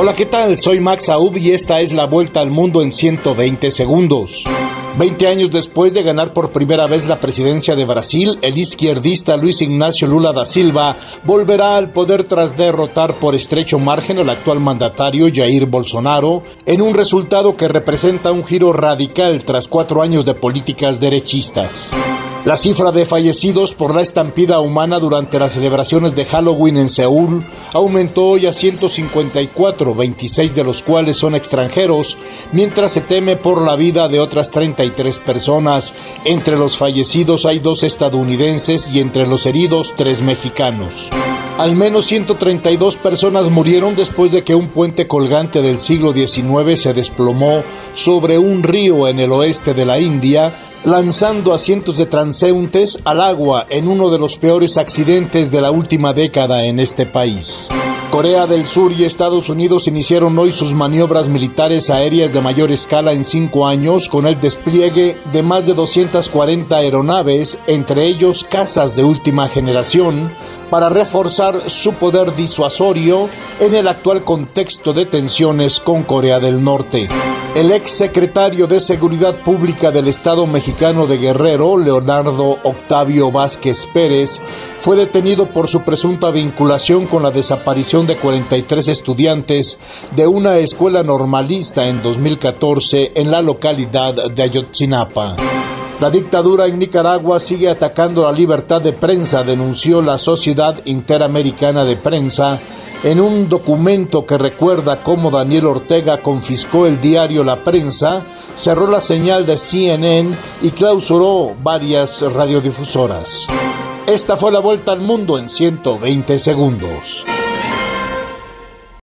Hola, ¿qué tal? Soy Max Aub y esta es la vuelta al mundo en 120 segundos. Veinte años después de ganar por primera vez la presidencia de Brasil, el izquierdista Luis Ignacio Lula da Silva volverá al poder tras derrotar por estrecho margen al actual mandatario Jair Bolsonaro en un resultado que representa un giro radical tras cuatro años de políticas derechistas. La cifra de fallecidos por la estampida humana durante las celebraciones de Halloween en Seúl aumentó hoy a 154, 26 de los cuales son extranjeros, mientras se teme por la vida de otras 33 personas. Entre los fallecidos hay dos estadounidenses y entre los heridos tres mexicanos. Al menos 132 personas murieron después de que un puente colgante del siglo XIX se desplomó sobre un río en el oeste de la India, lanzando a cientos de transeúntes al agua en uno de los peores accidentes de la última década en este país. Corea del Sur y Estados Unidos iniciaron hoy sus maniobras militares aéreas de mayor escala en cinco años con el despliegue de más de 240 aeronaves, entre ellos casas de última generación, para reforzar su poder disuasorio en el actual contexto de tensiones con Corea del Norte. El ex secretario de Seguridad Pública del Estado mexicano de Guerrero, Leonardo Octavio Vázquez Pérez, fue detenido por su presunta vinculación con la desaparición de 43 estudiantes de una escuela normalista en 2014 en la localidad de Ayotzinapa. La dictadura en Nicaragua sigue atacando la libertad de prensa, denunció la Sociedad Interamericana de Prensa en un documento que recuerda cómo Daniel Ortega confiscó el diario La Prensa, cerró la señal de CNN y clausuró varias radiodifusoras. Esta fue la vuelta al mundo en 120 segundos.